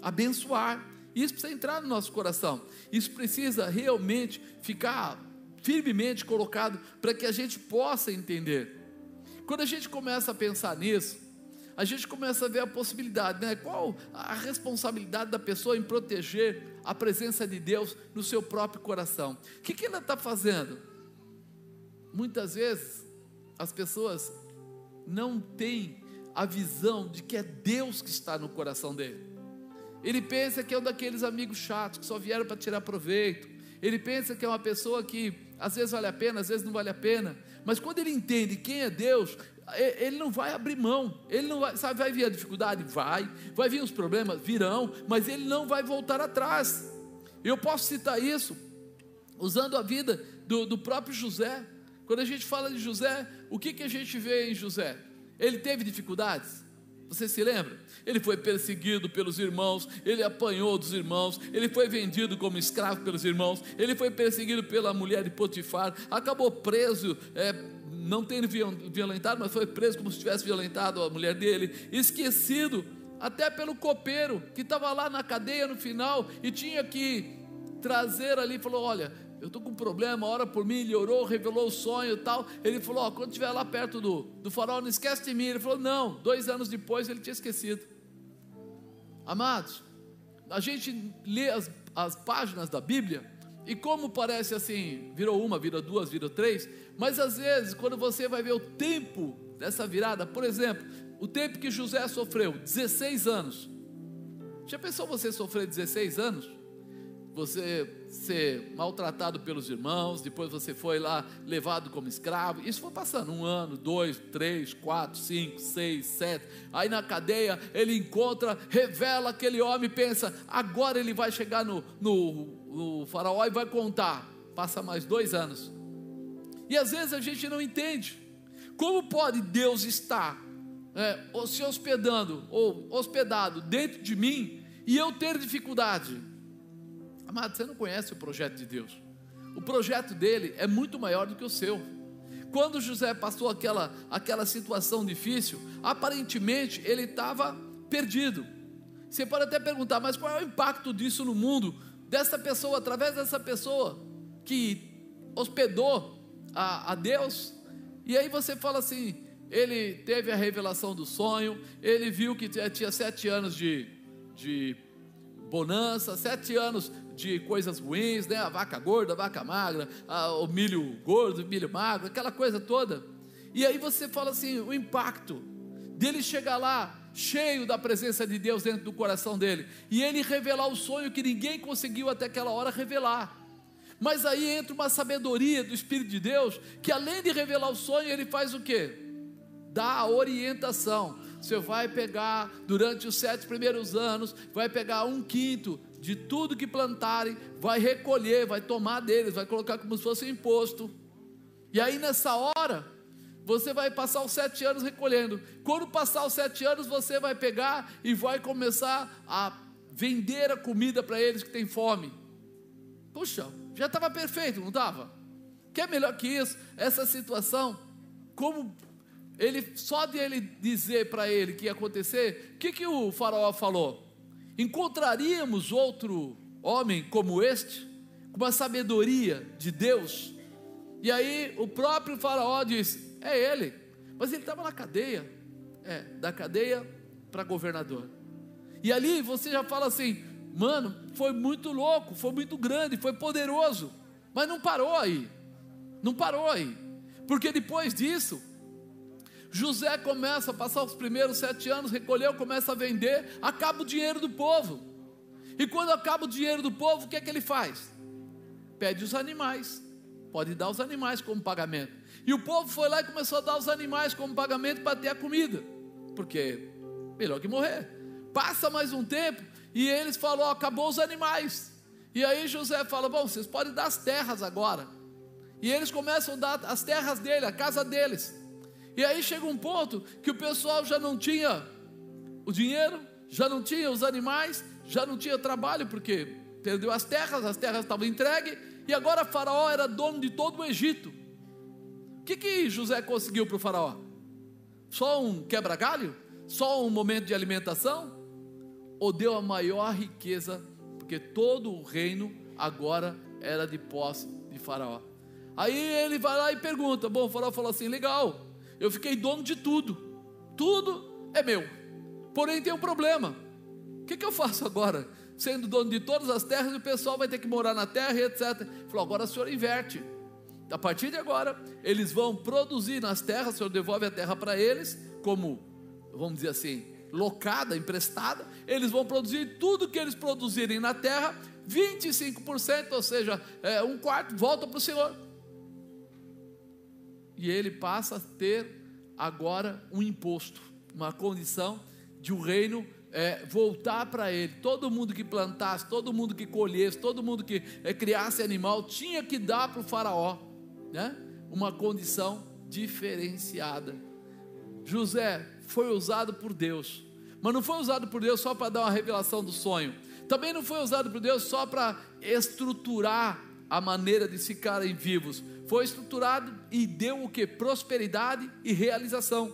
abençoar. Isso precisa entrar no nosso coração. Isso precisa realmente ficar firmemente colocado para que a gente possa entender. Quando a gente começa a pensar nisso, a gente começa a ver a possibilidade, né? Qual a responsabilidade da pessoa em proteger a presença de Deus no seu próprio coração? O que, que ela está fazendo? Muitas vezes as pessoas não têm a visão de que é Deus que está no coração dele. Ele pensa que é um daqueles amigos chatos que só vieram para tirar proveito. Ele pensa que é uma pessoa que às vezes vale a pena, às vezes não vale a pena. Mas quando ele entende quem é Deus, ele não vai abrir mão. Ele não vai, sabe, vai vir a dificuldade? Vai. Vai vir os problemas? Virão. Mas ele não vai voltar atrás. Eu posso citar isso usando a vida do, do próprio José. Quando a gente fala de José, o que, que a gente vê em José? Ele teve dificuldades? Você se lembra? Ele foi perseguido pelos irmãos, ele apanhou dos irmãos, ele foi vendido como escravo pelos irmãos, ele foi perseguido pela mulher de Potifar, acabou preso, é, não tendo violentado, mas foi preso como se tivesse violentado a mulher dele, esquecido até pelo copeiro que estava lá na cadeia no final e tinha que trazer ali, falou: Olha, eu estou com um problema, ora por mim, ele orou, revelou o sonho e tal. Ele falou: quando estiver lá perto do, do farol, não esquece de mim. Ele falou: não, dois anos depois ele tinha esquecido. Amados, a gente lê as, as páginas da Bíblia e como parece assim, virou uma, virou duas, virou três, mas às vezes, quando você vai ver o tempo dessa virada, por exemplo, o tempo que José sofreu, 16 anos. Já pensou você sofrer 16 anos? Você ser maltratado pelos irmãos, depois você foi lá levado como escravo. Isso foi passando um ano, dois, três, quatro, cinco, seis, sete. Aí na cadeia ele encontra, revela aquele homem, pensa, agora ele vai chegar no, no, no faraó e vai contar. Passa mais dois anos. E às vezes a gente não entende. Como pode Deus estar é, se hospedando ou hospedado dentro de mim e eu ter dificuldade? Amado, você não conhece o projeto de Deus. O projeto dele é muito maior do que o seu. Quando José passou aquela, aquela situação difícil, aparentemente ele estava perdido. Você pode até perguntar, mas qual é o impacto disso no mundo? Dessa pessoa, através dessa pessoa que hospedou a, a Deus. E aí você fala assim: ele teve a revelação do sonho, ele viu que tinha sete anos de, de bonança, sete anos de coisas ruins, né? A vaca gorda, a vaca magra, a, o milho gordo, o milho magro, aquela coisa toda. E aí você fala assim, o impacto dele chegar lá cheio da presença de Deus dentro do coração dele e ele revelar o sonho que ninguém conseguiu até aquela hora revelar. Mas aí entra uma sabedoria do Espírito de Deus, que além de revelar o sonho, ele faz o quê? Dá a orientação. Você vai pegar durante os sete primeiros anos, vai pegar um quinto de tudo que plantarem, vai recolher, vai tomar deles, vai colocar como se fosse um imposto. E aí nessa hora, você vai passar os sete anos recolhendo. Quando passar os sete anos, você vai pegar e vai começar a vender a comida para eles que têm fome. Puxa, já estava perfeito, não estava? Que é melhor que isso? Essa situação, como ele só de ele dizer para ele que ia acontecer, o que, que o faraó falou? Encontraríamos outro homem como este, com uma sabedoria de Deus? E aí o próprio faraó diz: é ele, mas ele estava na cadeia, é, da cadeia para governador. E ali você já fala assim, mano, foi muito louco, foi muito grande, foi poderoso, mas não parou aí, não parou aí, porque depois disso, José começa a passar os primeiros sete anos, recolheu, começa a vender, acaba o dinheiro do povo. E quando acaba o dinheiro do povo, o que é que ele faz? Pede os animais, pode dar os animais como pagamento. E o povo foi lá e começou a dar os animais como pagamento para ter a comida, porque melhor que morrer. Passa mais um tempo e eles falam: acabou os animais. E aí José fala: bom, vocês podem dar as terras agora. E eles começam a dar as terras dele, a casa deles. E aí chega um ponto que o pessoal já não tinha o dinheiro, já não tinha os animais, já não tinha trabalho, porque perdeu as terras, as terras estavam entregues, e agora Faraó era dono de todo o Egito. O que, que José conseguiu para o Faraó? Só um quebra-galho? Só um momento de alimentação? Ou deu a maior riqueza, porque todo o reino agora era de posse de Faraó. Aí ele vai lá e pergunta: Bom, o Faraó falou assim: legal, eu fiquei dono de tudo, tudo é meu. Porém, tem um problema. O que, que eu faço agora? Sendo dono de todas as terras, o pessoal vai ter que morar na terra etc. Falou: agora o senhor inverte. A partir de agora, eles vão produzir nas terras, o senhor devolve a terra para eles, como, vamos dizer assim, locada, emprestada. Eles vão produzir tudo que eles produzirem na terra, 25%, ou seja, é, um quarto, volta para o senhor e ele passa a ter agora um imposto, uma condição de o um reino é, voltar para ele. Todo mundo que plantasse, todo mundo que colhesse, todo mundo que é, criasse animal tinha que dar para o faraó, né? Uma condição diferenciada. José foi usado por Deus, mas não foi usado por Deus só para dar uma revelação do sonho. Também não foi usado por Deus só para estruturar a maneira de ficarem vivos, foi estruturado e deu o que? Prosperidade e realização.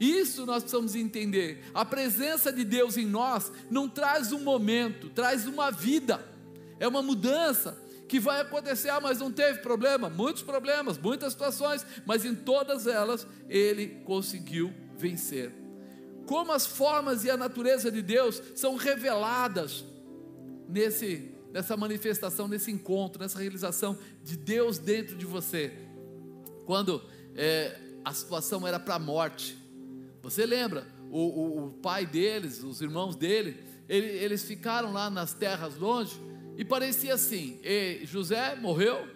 Isso nós precisamos entender. A presença de Deus em nós não traz um momento, traz uma vida. É uma mudança que vai acontecer. Ah, mas não teve problema? Muitos problemas, muitas situações, mas em todas elas ele conseguiu vencer. Como as formas e a natureza de Deus são reveladas nesse nessa manifestação, nesse encontro, nessa realização de Deus dentro de você. Quando é, a situação era para a morte, você lembra? O, o, o, pai deles, os irmãos dele, ele, eles ficaram lá nas terras longe e parecia assim: José morreu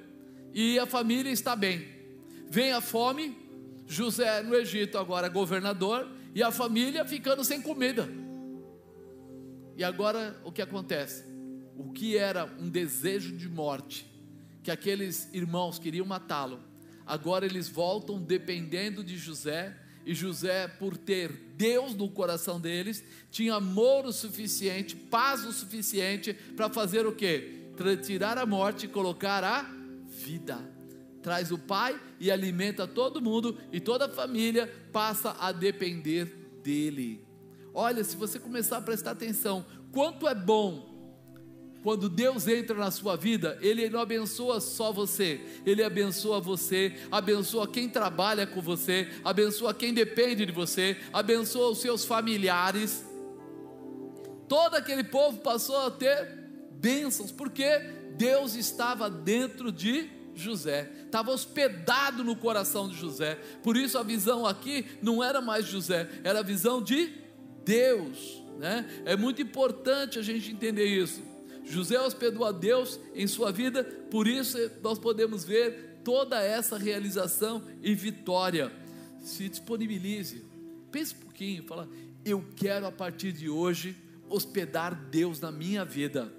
e a família está bem. Vem a fome, José no Egito agora governador e a família ficando sem comida. E agora o que acontece? O que era um desejo de morte, que aqueles irmãos queriam matá-lo, agora eles voltam dependendo de José, e José, por ter Deus no coração deles, tinha amor o suficiente, paz o suficiente para fazer o que? Tirar a morte e colocar a vida. Traz o pai e alimenta todo mundo, e toda a família passa a depender dele. Olha, se você começar a prestar atenção, quanto é bom quando Deus entra na sua vida, Ele não abençoa só você, Ele abençoa você, abençoa quem trabalha com você, abençoa quem depende de você, abençoa os seus familiares. Todo aquele povo passou a ter bênçãos, porque Deus estava dentro de José, estava hospedado no coração de José. Por isso a visão aqui não era mais José, era a visão de Deus. Né? É muito importante a gente entender isso. José hospedou a Deus em sua vida, por isso nós podemos ver toda essa realização e vitória. Se disponibilize, pense um pouquinho, fala: eu quero a partir de hoje hospedar Deus na minha vida.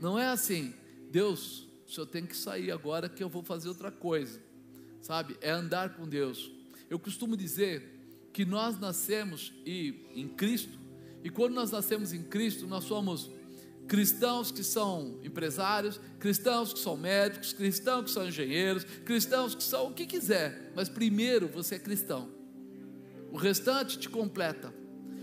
Não é assim, Deus, o senhor tem que sair agora que eu vou fazer outra coisa, sabe? É andar com Deus. Eu costumo dizer que nós nascemos e, em Cristo, e quando nós nascemos em Cristo, nós somos cristãos que são empresários, cristãos que são médicos, cristãos que são engenheiros, cristãos que são o que quiser, mas primeiro você é cristão. O restante te completa.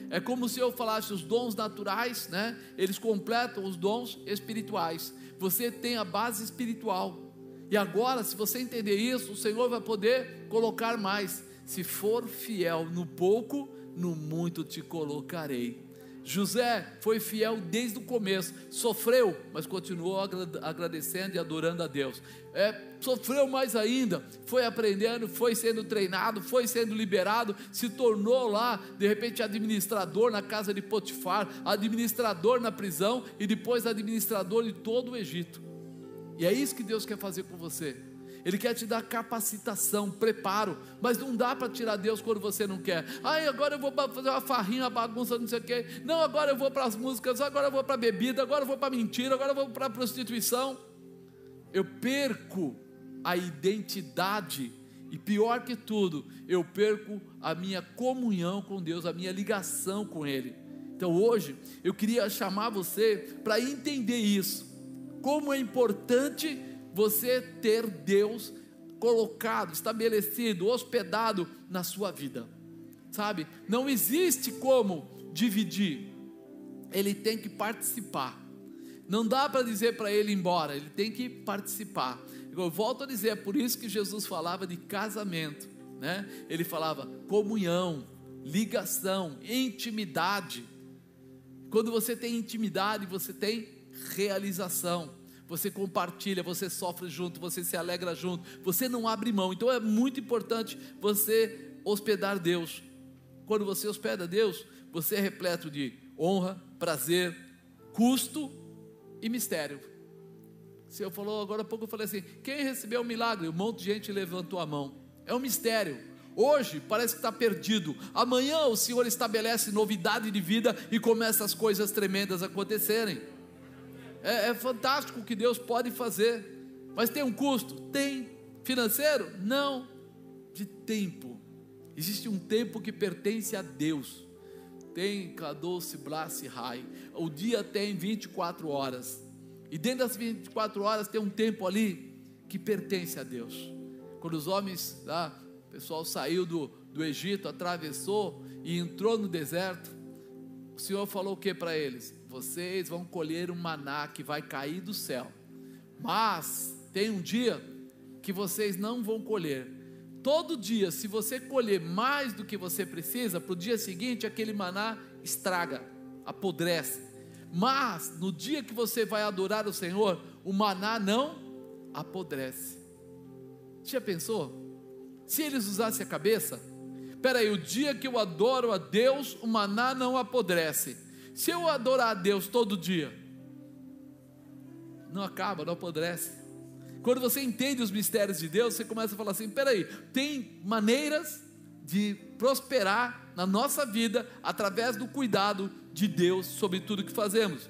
É como se eu falasse os dons naturais, né? Eles completam os dons espirituais. Você tem a base espiritual. E agora, se você entender isso, o Senhor vai poder colocar mais. Se for fiel no pouco, no muito te colocarei. José foi fiel desde o começo, sofreu, mas continuou agradecendo e adorando a Deus. É, sofreu mais ainda, foi aprendendo, foi sendo treinado, foi sendo liberado, se tornou lá, de repente, administrador na casa de Potifar, administrador na prisão e depois administrador de todo o Egito. E é isso que Deus quer fazer com você. Ele quer te dar capacitação, preparo, mas não dá para tirar Deus quando você não quer. Ai, agora eu vou fazer uma farrinha, uma bagunça, não sei o quê. Não, agora eu vou para as músicas, agora eu vou para a bebida, agora eu vou para mentira, agora eu vou para a prostituição. Eu perco a identidade e pior que tudo, eu perco a minha comunhão com Deus, a minha ligação com Ele. Então hoje eu queria chamar você para entender isso, como é importante você ter Deus colocado, estabelecido, hospedado na sua vida. Sabe? Não existe como dividir. Ele tem que participar. Não dá para dizer para ele ir embora, ele tem que participar. Eu volto a dizer, é por isso que Jesus falava de casamento, né? Ele falava comunhão, ligação, intimidade. Quando você tem intimidade, você tem realização você compartilha, você sofre junto, você se alegra junto, você não abre mão. Então é muito importante você hospedar Deus. Quando você hospeda Deus, você é repleto de honra, prazer, custo e mistério. O Senhor falou agora há pouco, eu falei assim: quem recebeu o milagre? Um monte de gente levantou a mão. É um mistério. Hoje parece que está perdido. Amanhã o Senhor estabelece novidade de vida e começa as coisas tremendas acontecerem. É, é fantástico o que Deus pode fazer, mas tem um custo? Tem. Financeiro? Não. De tempo. Existe um tempo que pertence a Deus. Tem Kadosh Blase Rai. O dia tem 24 horas. E dentro das 24 horas tem um tempo ali que pertence a Deus. Quando os homens, ah, o pessoal saiu do, do Egito, atravessou e entrou no deserto, o Senhor falou o que para eles? Vocês vão colher um maná que vai cair do céu. Mas tem um dia que vocês não vão colher. Todo dia, se você colher mais do que você precisa, para o dia seguinte aquele maná estraga, apodrece. Mas no dia que você vai adorar o Senhor, o maná não apodrece. Já pensou? Se eles usassem a cabeça, peraí, o dia que eu adoro a Deus, o maná não apodrece. Se eu adorar a Deus todo dia, não acaba, não apodrece. Quando você entende os mistérios de Deus, você começa a falar assim: peraí, tem maneiras de prosperar na nossa vida através do cuidado de Deus sobre tudo que fazemos.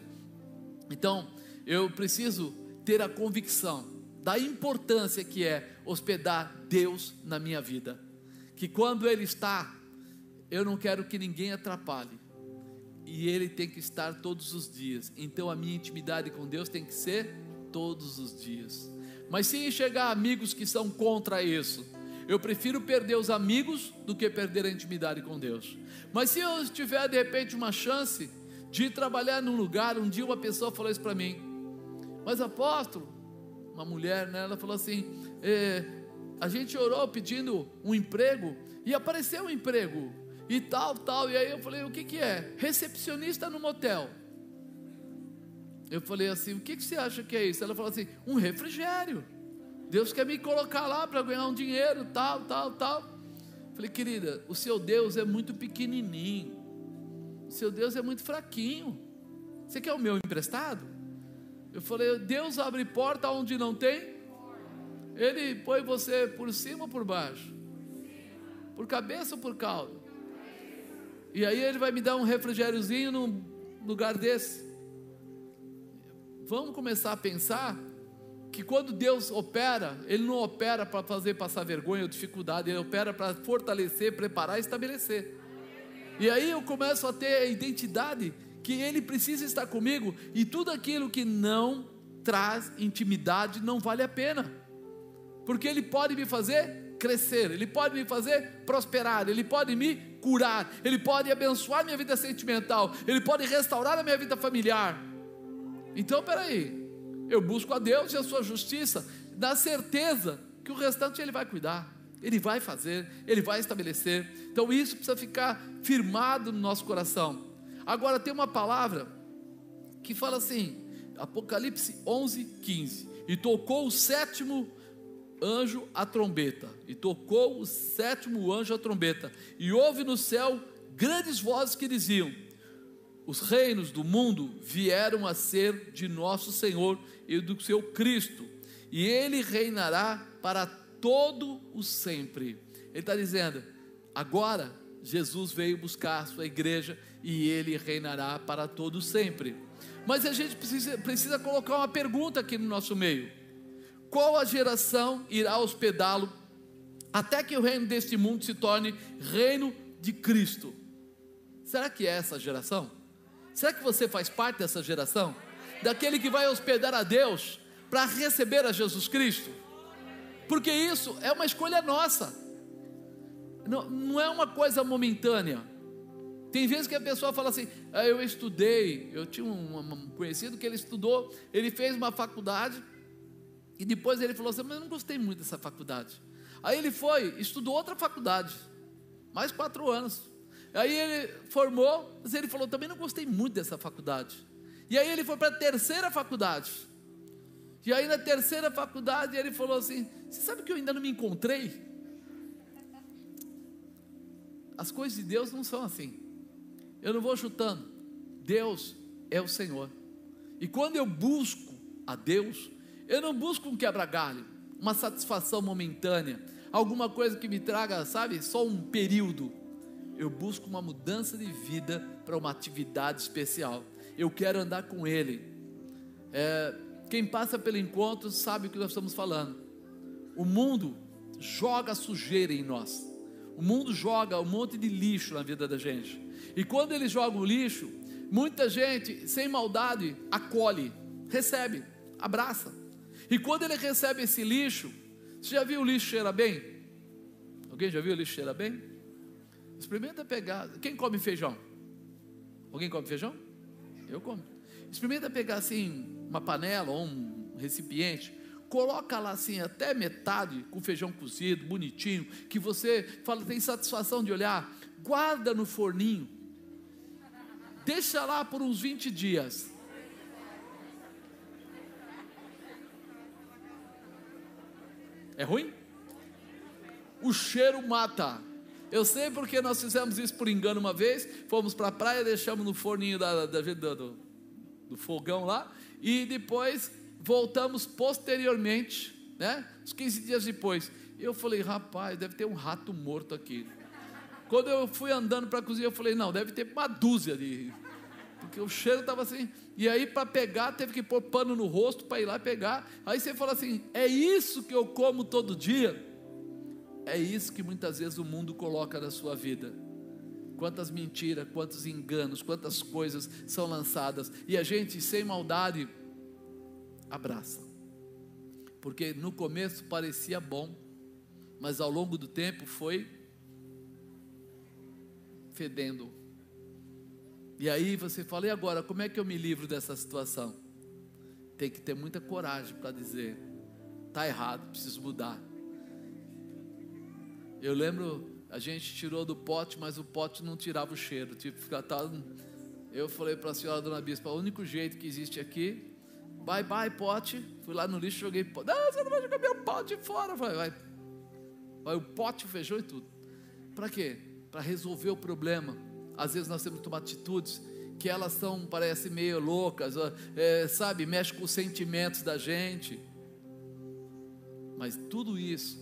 Então, eu preciso ter a convicção da importância que é hospedar Deus na minha vida. Que quando Ele está, eu não quero que ninguém atrapalhe e ele tem que estar todos os dias. Então a minha intimidade com Deus tem que ser todos os dias. Mas se enxergar amigos que são contra isso, eu prefiro perder os amigos do que perder a intimidade com Deus. Mas se eu tiver de repente uma chance de trabalhar num lugar, um dia uma pessoa falou isso para mim, mas apóstolo, uma mulher, né, ela falou assim: é, a gente orou pedindo um emprego e apareceu um emprego e tal, tal. E aí eu falei: o que, que é? Recepcionista no motel. Eu falei assim: o que, que você acha que é isso? Ela falou assim: um refrigério. Deus quer me colocar lá para ganhar um dinheiro, tal, tal, tal. Falei, querida, o seu Deus é muito pequenininho. O seu Deus é muito fraquinho. Você quer o meu emprestado? Eu falei, Deus abre porta onde não tem. Ele põe você por cima ou por baixo? Por cabeça ou por caldo? E aí ele vai me dar um refrigériozinho num lugar desse. Vamos começar a pensar que quando Deus opera, Ele não opera para fazer passar vergonha ou dificuldade, Ele opera para fortalecer, preparar e estabelecer. E aí eu começo a ter a identidade que Ele precisa estar comigo e tudo aquilo que não traz intimidade não vale a pena, porque Ele pode me fazer crescer, Ele pode me fazer prosperar, Ele pode me curar, Ele pode abençoar minha vida sentimental, Ele pode restaurar a minha vida familiar. Então, peraí, eu busco a Deus e a Sua justiça, na certeza que o restante Ele vai cuidar. Ele vai fazer, Ele vai estabelecer. Então isso precisa ficar firmado no nosso coração. Agora tem uma palavra que fala assim, Apocalipse 11, 15. E tocou o sétimo anjo a trombeta. E tocou o sétimo anjo a trombeta. E houve no céu grandes vozes que diziam: Os reinos do mundo vieram a ser de nosso Senhor e do seu Cristo, e ele reinará para todo o sempre. Ele está dizendo: agora Jesus veio buscar a sua igreja e ele reinará para todo sempre. Mas a gente precisa, precisa colocar uma pergunta aqui no nosso meio: qual a geração irá hospedá-lo até que o reino deste mundo se torne reino de Cristo? Será que é essa geração? Será que você faz parte dessa geração? Daquele que vai hospedar a Deus para receber a Jesus Cristo? Porque isso é uma escolha nossa, não, não é uma coisa momentânea. Tem vezes que a pessoa fala assim: ah, eu estudei, eu tinha um, um, conhecido que ele estudou, ele fez uma faculdade, e depois ele falou assim: mas eu não gostei muito dessa faculdade. Aí ele foi, estudou outra faculdade, mais quatro anos. Aí ele formou, mas ele falou: também não gostei muito dessa faculdade. E aí ele foi para a terceira faculdade. E aí na terceira faculdade ele falou assim: Você sabe que eu ainda não me encontrei? As coisas de Deus não são assim. Eu não vou chutando. Deus é o Senhor. E quando eu busco a Deus, eu não busco um quebra-galho, uma satisfação momentânea, alguma coisa que me traga, sabe, só um período. Eu busco uma mudança de vida para uma atividade especial. Eu quero andar com Ele. É, quem passa pelo encontro sabe o que nós estamos falando. O mundo joga sujeira em nós. O mundo joga um monte de lixo na vida da gente. E quando ele joga o lixo, muita gente, sem maldade, acolhe, recebe, abraça. E quando ele recebe esse lixo, você já viu o lixo cheira bem? Alguém já viu o lixo cheira bem? Experimenta pegar. Quem come feijão? Alguém come feijão? Eu como. Experimenta pegar assim uma panela ou um recipiente coloca lá assim até metade com feijão cozido, bonitinho, que você fala tem satisfação de olhar, guarda no forninho. Deixa lá por uns 20 dias. É ruim? O cheiro mata. Eu sei porque nós fizemos isso por engano uma vez. Fomos para a praia, deixamos no forninho da, da, do, do fogão lá. E depois voltamos posteriormente, né? Uns 15 dias depois. Eu falei, rapaz, deve ter um rato morto aqui. Quando eu fui andando para a cozinha, eu falei, não, deve ter uma dúzia de. Porque o cheiro estava assim. E aí, para pegar, teve que pôr pano no rosto para ir lá pegar. Aí você fala assim: é isso que eu como todo dia? É isso que muitas vezes o mundo coloca na sua vida. Quantas mentiras, quantos enganos, quantas coisas são lançadas. E a gente, sem maldade, abraça. Porque no começo parecia bom, mas ao longo do tempo foi fedendo. E aí você fala, e agora, como é que eu me livro dessa situação? Tem que ter muita coragem para dizer, está errado, preciso mudar. Eu lembro, a gente tirou do pote, mas o pote não tirava o cheiro. Tipo, ficava, eu falei para a senhora dona Bispa, o único jeito que existe aqui Bye bye, pote. Fui lá no lixo, joguei pote. Não, você não vai jogar meu pote fora. Vai, vai. Vai o pote, o feijão e tudo. Para quê? Para resolver o problema. Às vezes nós temos que tomar atitudes que elas são, parece meio loucas, é, sabe, mexe com os sentimentos da gente. Mas tudo isso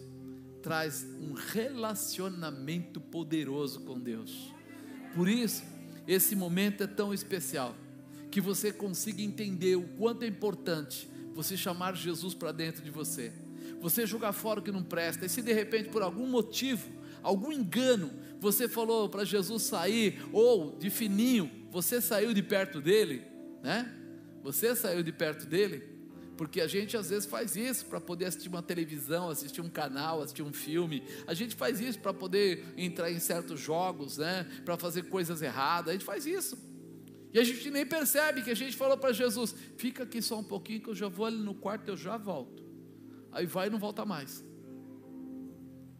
traz um relacionamento poderoso com Deus. Por isso, esse momento é tão especial que você consiga entender o quanto é importante você chamar Jesus para dentro de você. Você jogar fora o que não presta. E se de repente por algum motivo, algum engano, você falou para Jesus sair ou de fininho, você saiu de perto dele, né? Você saiu de perto dele, porque a gente às vezes faz isso para poder assistir uma televisão, assistir um canal, assistir um filme. A gente faz isso para poder entrar em certos jogos, né? Para fazer coisas erradas. A gente faz isso. E a gente nem percebe que a gente falou para Jesus: fica aqui só um pouquinho que eu já vou ali no quarto, eu já volto. Aí vai e não volta mais.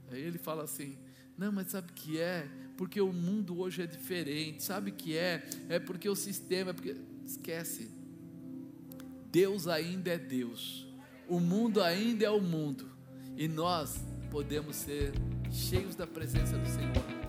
Aí ele fala assim: não, mas sabe o que é? Porque o mundo hoje é diferente. Sabe o que é? É porque o sistema, é porque esquece. Deus ainda é Deus, o mundo ainda é o mundo, e nós podemos ser cheios da presença do Senhor